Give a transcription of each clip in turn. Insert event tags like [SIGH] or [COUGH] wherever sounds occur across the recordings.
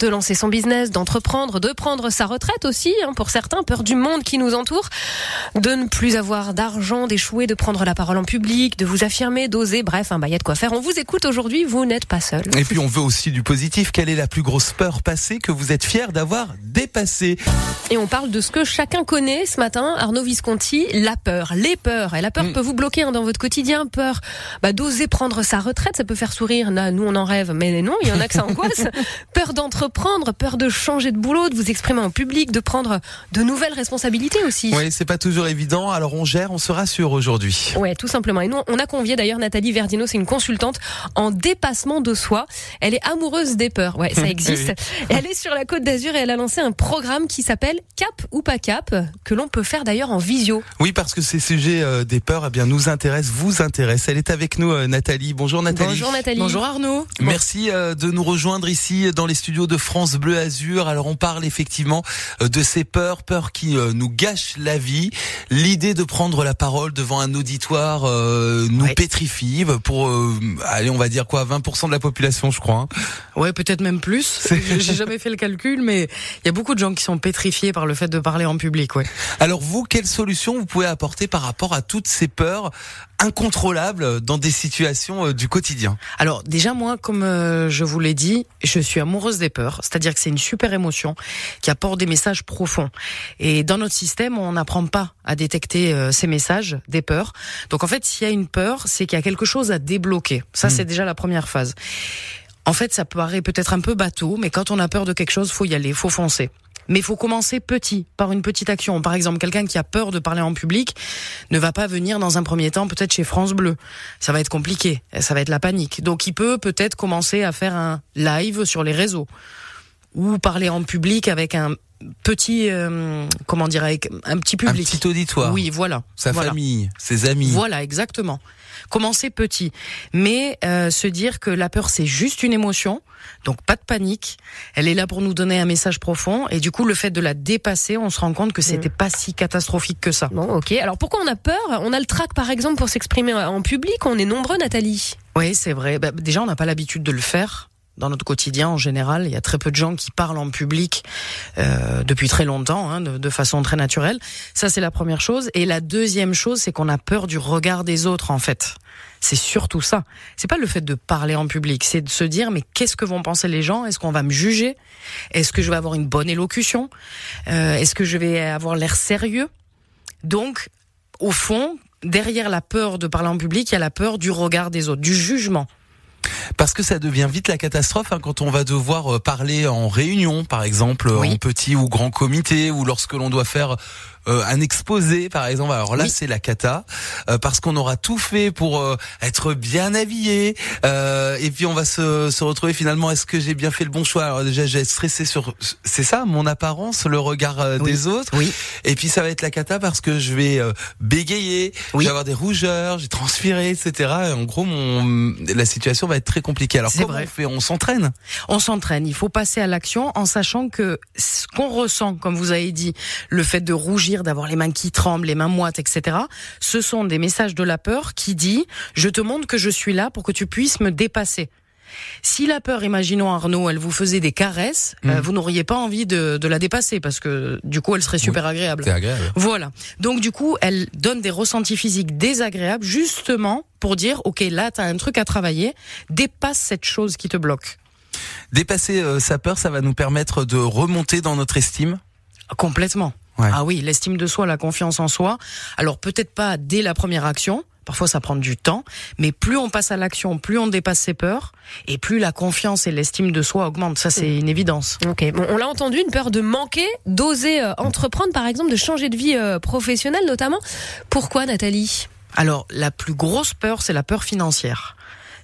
de lancer son business, d'entreprendre, de prendre sa retraite aussi, hein, pour certains, peur du monde qui nous entoure, de ne plus avoir d'argent, d'échouer, de prendre la parole en public, de vous affirmer, d'oser, bref, bah, y a de quoi faire. On vous écoute aujourd'hui, vous n'êtes pas seul. Et puis on veut aussi du positif. Quelle est la plus grosse peur passée que vous êtes fier d'avoir dépassée? Et on parle de ce que chacun connaît ce matin, Arnaud Visconti, la peur, les peurs. Et la peur Mm. peut vous bloquer hein, dans votre quotidien, peur bah, d'oser prendre sa retraite, ça peut faire sourire. Là, nous, on en rêve, mais non, il y en a que ça angoisse. [LAUGHS] peur d'entreprendre, peur de changer de boulot, de vous exprimer en public, de prendre de nouvelles responsabilités aussi. Oui, c'est pas toujours évident. Alors on gère, on se rassure aujourd'hui. Ouais, tout simplement. Et nous, on a convié d'ailleurs Nathalie Verdino, c'est une consultante en dépassement de soi. Elle est amoureuse des peurs. Ouais, ça [LAUGHS] existe. Elle est sur la Côte d'Azur et elle a lancé un programme qui s'appelle Cap ou pas Cap, que l'on peut faire d'ailleurs en visio. Oui, parce que ces sujets euh, des peurs, eh bien, nous intéressent, vous intéressent. Elle est avec nous, euh, Nathalie. Bonjour Nathalie. Bonjour Nathalie. Bonjour Arnaud. Merci euh, de nous rejoindre ici dans les studios de France Bleu Azur. Alors on parle effectivement euh, de ces peurs, peurs qui euh, nous gâchent la vie. L'idée de prendre la parole devant un auditoire euh, nous Ouais. pétrifie pour, euh, allez, on va dire quoi, 20% de la population, je crois. hein. Ouais, peut-être même plus. [LAUGHS] J'ai jamais fait le calcul, mais il y a beaucoup de gens qui sont pétrifiés par le fait de parler en public. Ouais. Alors vous, quelle solution vous pouvez apporter par rapport à toutes ces peurs incontrôlables dans des situations du quotidien? Alors déjà moi, comme je vous l'ai dit, je suis amoureuse des peurs. C'est-à-dire que c'est une super émotion qui apporte des messages profonds. Et dans notre système, on n'apprend pas à détecter euh, ces messages des peurs. Donc en fait, s'il y a une peur, c'est qu'il y a quelque chose à débloquer. Ça, c'est déjà la première phase. En fait, ça paraît peut-être un peu bateau, mais quand on a peur de quelque chose, faut y aller, faut foncer. Mais il faut commencer petit, par une petite action. Par exemple, quelqu'un qui a peur de parler en public ne va pas venir dans un premier temps peut-être chez France Bleu. Ça va être compliqué, ça va être la panique. Donc il peut peut-être commencer à faire un live sur les réseaux ou parler en public avec un petit, euh, comment dire, avec un petit Un public. petit auditoire, Oui, voilà. sa Voilà. famille, ses amis. Voilà, exactement. Commencer petit, mais euh, se dire que la peur c'est juste une émotion, donc pas de panique. Elle est là pour nous donner un message profond, et du coup le fait de la dépasser, on se rend compte que c'était pas si catastrophique que ça. Bon, ok. Alors pourquoi on a peur? On a le trac par exemple pour s'exprimer en public. On est nombreux, Nathalie. Oui, c'est vrai. Bah, déjà, on n'a pas l'habitude de le faire. Dans notre quotidien, en général, il y a très peu de gens qui parlent en public euh, depuis très longtemps, hein, de, façon très naturelle. Ça, c'est la première chose. Et la deuxième chose, c'est qu'on a peur du regard des autres, en fait. C'est surtout ça. C'est pas le fait de parler en public, c'est de se dire mais qu'est-ce que vont penser les gens? Est-ce qu'on va me juger? Est-ce que je vais avoir une bonne élocution? Euh, Est-ce que je vais avoir l'air sérieux? Donc, au fond, derrière la peur de parler en public, il y a la peur du regard des autres, du jugement. Parce que ça devient vite la catastrophe hein, quand on va devoir euh, parler en réunion, par exemple, Oui. en petit ou grand comité, ou lorsque l'on doit faire euh, un exposé, par exemple. Alors là, Oui. c'est la cata, euh, parce qu'on aura tout fait pour euh, être bien habillé, euh, et puis on va se, se retrouver finalement. Est-ce que j'ai bien fait le bon choix? Alors déjà, j'ai stressé sur, c'est ça, mon apparence, le regard euh, Oui. des autres. Oui. Et puis ça va être la cata parce que je vais euh, bégayer, Oui. je vais avoir des rougeurs, j'ai transpiré, etc. Et en gros, mon, la situation va être très compliquée. Alors comment vrai. on fait? On s'entraîne? On s'entraîne, il faut passer à l'action en sachant que ce qu'on ressent, comme vous avez dit, le fait de rougir, d'avoir les mains qui tremblent, les mains moites, etc., ce sont des messages de la peur qui dit « je te montre que je suis là pour que tu puisses me dépasser ». Si la peur, imaginons Arnaud, elle vous faisait des caresses, euh, Mhm. vous n'auriez pas envie de, de la dépasser parce que du coup, elle serait super agréable. agréable. Voilà. Donc du coup, elle donne des ressentis physiques désagréables justement pour dire OK, là tu as un truc à travailler, dépasse cette chose qui te bloque. Dépasser euh, sa peur, ça va nous permettre de remonter dans notre estime? Complètement. Ouais. Ah oui, l'estime de soi, la confiance en soi. Alors peut-être pas dès la première action, parfois ça prend du temps, mais plus on passe à l'action, plus on dépasse ses peurs et plus la confiance et l'estime de soi augmentent. Ça c'est une évidence. Ok, bon, on l'a entendu, une peur de manquer, d'oser euh, entreprendre, par exemple, de changer de vie euh, professionnelle notamment. Pourquoi, Nathalie? Alors, la plus grosse peur, c'est la peur financière.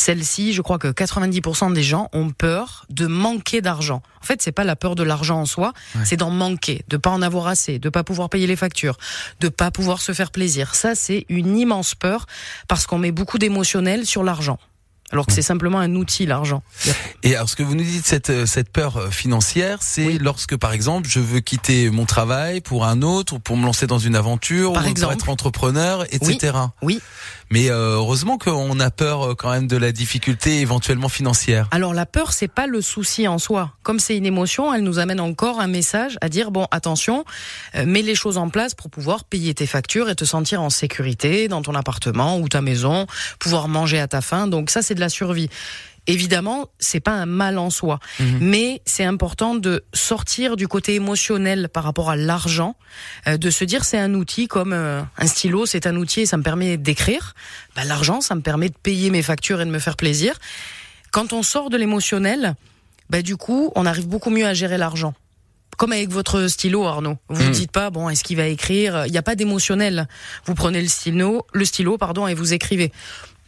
Celle-ci, je crois que 90% des gens ont peur de manquer d'argent. En fait, c'est pas la peur de l'argent en soi, Ouais. c'est d'en manquer, de pas en avoir assez, de pas pouvoir payer les factures, de pas pouvoir se faire plaisir. Ça, c'est une immense peur parce qu'on met beaucoup d'émotionnel sur l'argent. Alors que c'est simplement un outil l'argent. Et alors ce que vous nous dites cette euh, cette peur euh, financière, c'est lorsque par exemple je veux quitter mon travail pour un autre ou pour me lancer dans une aventure par ou exemple. pour être entrepreneur, etc. Oui. Mais euh, heureusement qu'on a peur quand même de la difficulté éventuellement financière. Alors la peur c'est pas le souci en soi. Comme c'est une émotion, elle nous amène encore un message à dire bon attention, mets les choses en place pour pouvoir payer tes factures et te sentir en sécurité dans ton appartement ou ta maison, pouvoir manger à ta faim. Donc ça c'est la survie. Évidemment, c'est pas un mal en soi, mhm. mais c'est important de sortir du côté émotionnel par rapport à l'argent, euh, de se dire c'est un outil comme euh, un stylo, c'est un outil et ça me permet d'écrire. Bah, l'argent, ça me permet de payer mes factures et de me faire plaisir. Quand on sort de l'émotionnel, bah, du coup, on arrive beaucoup mieux à gérer l'argent comme avec votre stylo, Arnaud. Vous ne mhm. dites pas, bon, est-ce qu'il va écrire? Il n'y a pas d'émotionnel. Vous prenez le stylo, le stylo, pardon, et vous écrivez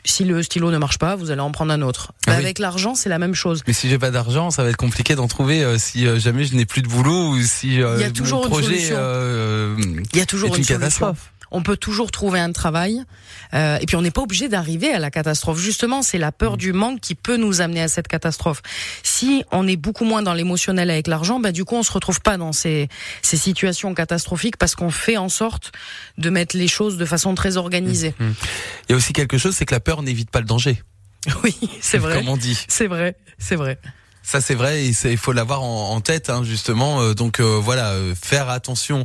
si le stylo ne marche pas, vous allez en prendre un autre. Ah avec l'argent, c'est la même chose. Mais si j'ai pas d'argent, ça va être compliqué d'en trouver euh, si euh, jamais je n'ai plus de boulot ou si euh, Il y a toujours mon projet Il y a toujours une, catastrophe on peut toujours trouver un travail. Euh, et puis on n'est pas obligé d'arriver à la catastrophe. Justement, c'est la peur mm. du manque qui peut nous amener à cette catastrophe. Si on est beaucoup moins dans l'émotionnel avec l'argent, bah du coup on se retrouve pas dans ces, ces situations catastrophiques parce qu'on fait en sorte de mettre les choses de façon très organisée. Mm. Il y a aussi quelque chose, c'est que la peur n'évite pas le danger. [LAUGHS] Oui, c'est vrai. Comme on dit. C'est vrai, c'est vrai. Ça c'est vrai, et il faut l'avoir en, tête hein, justement. Euh, donc euh, voilà, euh, faire attention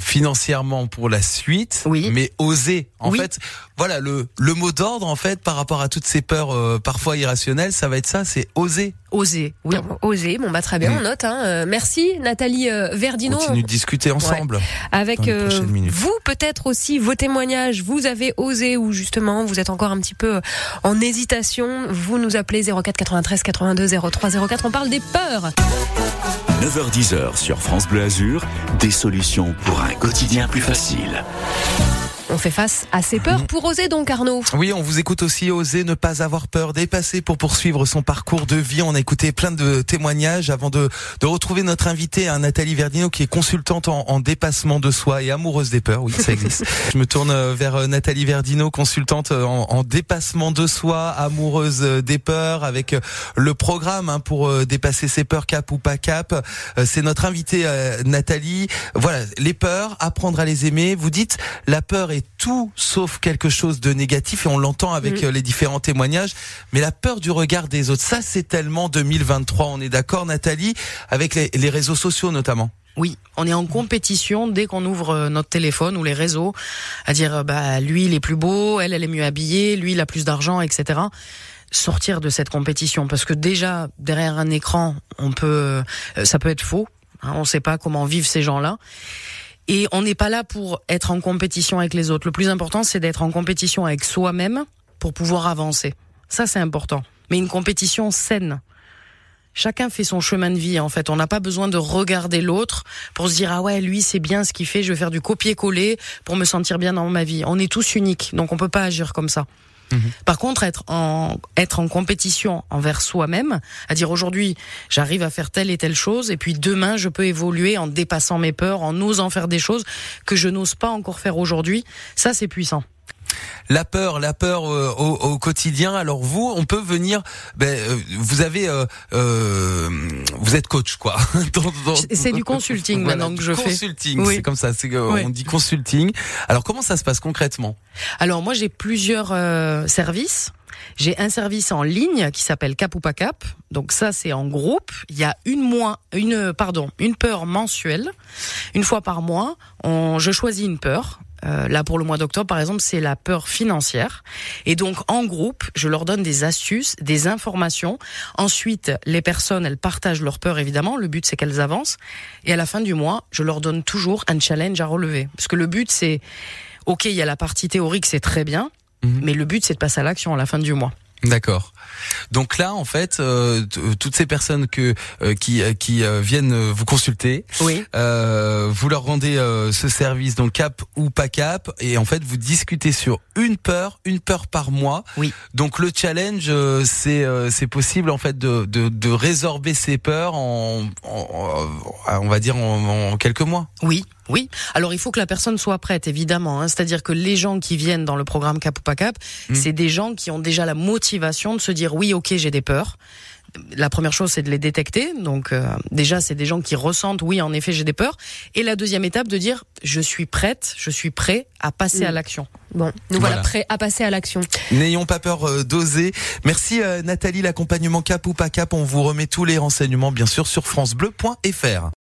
financièrement pour la suite, oui. mais oser. En fait, voilà le le mot d'ordre en fait par rapport à toutes ces peurs parfois irrationnelles, ça va être ça, c'est oser. Oser, oui. Oser, bon bah très bien, on mm. note. Hein. merci Nathalie Verdino. On continue de discuter ensemble. Avec vous peut-être aussi vos témoignages. Vous avez osé ou justement vous êtes encore un petit peu en hésitation. Vous nous appelez 04 93 82 0304. On parle des peurs. 9h10 sur France Bleu Azur, des solutions pour un quotidien plus facile. On fait face à ses peurs pour oser donc Arnaud. Oui, on vous écoute aussi oser ne pas avoir peur, dépasser pour poursuivre son parcours de vie. On a écouté plein de témoignages avant de, de retrouver notre invité, hein, Nathalie Verdino, qui est consultante en, dépassement de soi et amoureuse des peurs. Oui, ça existe. [LAUGHS] Je me tourne euh, vers euh, Nathalie Verdino, consultante euh, en, dépassement de soi, amoureuse des peurs, avec le programme hein, pour dépasser ses peurs, cap ou pas cap. C'est notre invité, Nathalie. Voilà, les peurs, apprendre à les aimer. Vous dites, la peur est tout sauf quelque chose de négatif et on l'entend avec mm. euh, les différents témoignages. Mais la peur du regard des autres, ça c'est tellement 2023. On est d'accord, Nathalie, avec les, réseaux sociaux notamment. Oui, on est en compétition dès qu'on ouvre euh, notre téléphone ou les réseaux, à dire euh, bah lui il est plus beau, elle elle est mieux habillée, lui il a plus d'argent, etc. Sortir de cette compétition parce que déjà derrière un écran, on peut, ça peut être faux. Hein, on ne sait pas comment vivent ces gens-là. Et on n'est pas là pour être en compétition avec les autres. Le plus important, c'est d'être en compétition avec soi-même pour pouvoir avancer. Ça, c'est important. Mais une compétition saine. Chacun fait son chemin de vie en fait. On n'a pas besoin de regarder l'autre pour se dire ah ouais lui c'est bien ce qu'il fait, je vais faire du copier-coller pour me sentir bien dans ma vie. On est tous uniques, donc on peut pas agir comme ça. Mhm. Par contre, être en, être en compétition envers soi-même, à dire aujourd'hui, j'arrive à faire telle et telle chose, et puis demain, je peux évoluer en dépassant mes peurs, en osant faire des choses que je n'ose pas encore faire aujourd'hui, ça c'est puissant la peur, la peur euh, au, quotidien. Alors vous, on peut venir. Ben, euh, vous avez, euh, vous êtes coach, quoi. [LAUGHS] c'est du consulting maintenant que je fais. Consulting, c'est comme ça. C'est on dit consulting. Alors comment ça se passe concrètement? Alors moi, j'ai plusieurs services. J'ai un service en ligne qui s'appelle Cap ou pas Cap. Donc ça, c'est en groupe. Il y a une mois, une pardon, une peur mensuelle. Une fois par mois, on, je choisis une peur euh, là, pour le mois d'octobre, par exemple, c'est la peur financière. Et donc, en groupe, je leur donne des astuces, des informations. Ensuite, les personnes, elles partagent leur peur, évidemment. Le but, c'est qu'elles avancent. Et à la fin du mois, je leur donne toujours un challenge à relever. Parce que le but, c'est, OK, il y a la partie théorique, c'est très bien. Mhm. Mais le but, c'est de passer à l'action à la fin du mois. D'accord. Donc là, en fait, euh, toutes ces personnes que euh, qui euh, qui viennent vous consulter, oui. vous leur rendez ce service donc cap ou pas cap, et en fait vous discutez sur une peur, une peur par mois. Oui. Donc le challenge, c'est c'est possible en fait de, de, de résorber ces peurs en, on va dire en, quelques mois. Oui, Oui. Alors il faut que la personne soit prête, évidemment. Hein. C'est-à-dire que les gens qui viennent dans le programme Cap ou pas Cap, Mm. c'est des gens qui ont déjà la motivation de se dire oui, ok, j'ai des peurs. La première chose, c'est de les détecter. Donc euh, déjà, c'est des gens qui ressentent oui, en effet, j'ai des peurs. Et la deuxième étape, de dire je suis prête, je suis prêt à passer Mm. à l'action. Bon, nous voilà, Voilà. prêts à passer à l'action. N'ayons pas peur euh, d'oser. Merci euh, Nathalie, l'accompagnement Cap ou pas Cap. On vous remet tous les renseignements bien sûr sur francebleu.fr.